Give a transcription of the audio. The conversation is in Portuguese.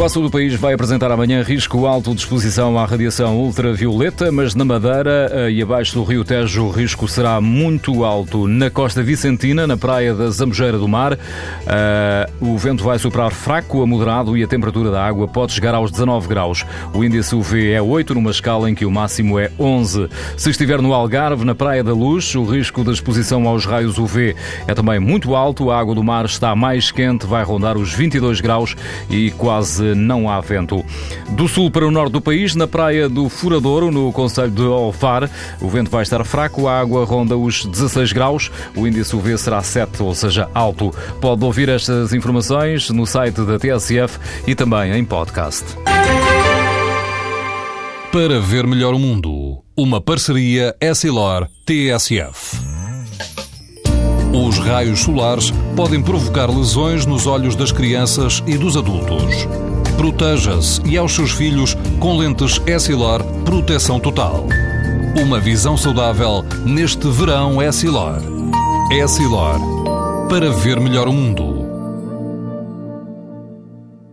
Quase todo o país vai apresentar amanhã risco alto de exposição à radiação ultravioleta, mas na Madeira eh, e abaixo do Rio Tejo o risco será muito alto. Na costa vicentina, na praia da Zambujeira do Mar, uh, o vento vai soprar fraco a moderado e a temperatura da água pode chegar aos 19 graus. O índice UV é 8, numa escala em que o máximo é 11. Se estiver no Algarve, na Praia da Luz, o risco de exposição aos raios UV é também muito alto. A água do mar está mais quente, vai rondar os 22 graus e quase não há vento. Do sul para o norte do país, na praia do Furadouro, no Conselho de Alfar, o vento vai estar fraco, a água ronda os 16 graus, o índice UV será 7, ou seja, alto. Pode ouvir estas informações no site da TSF e também em podcast. Para ver melhor o mundo, uma parceria Essilor-TSF. Os raios solares podem provocar lesões nos olhos das crianças e dos adultos. Proteja-se e aos seus filhos com lentes Essilor Proteção Total. Uma visão saudável neste verão Essilor. Essilor. Para ver melhor o mundo.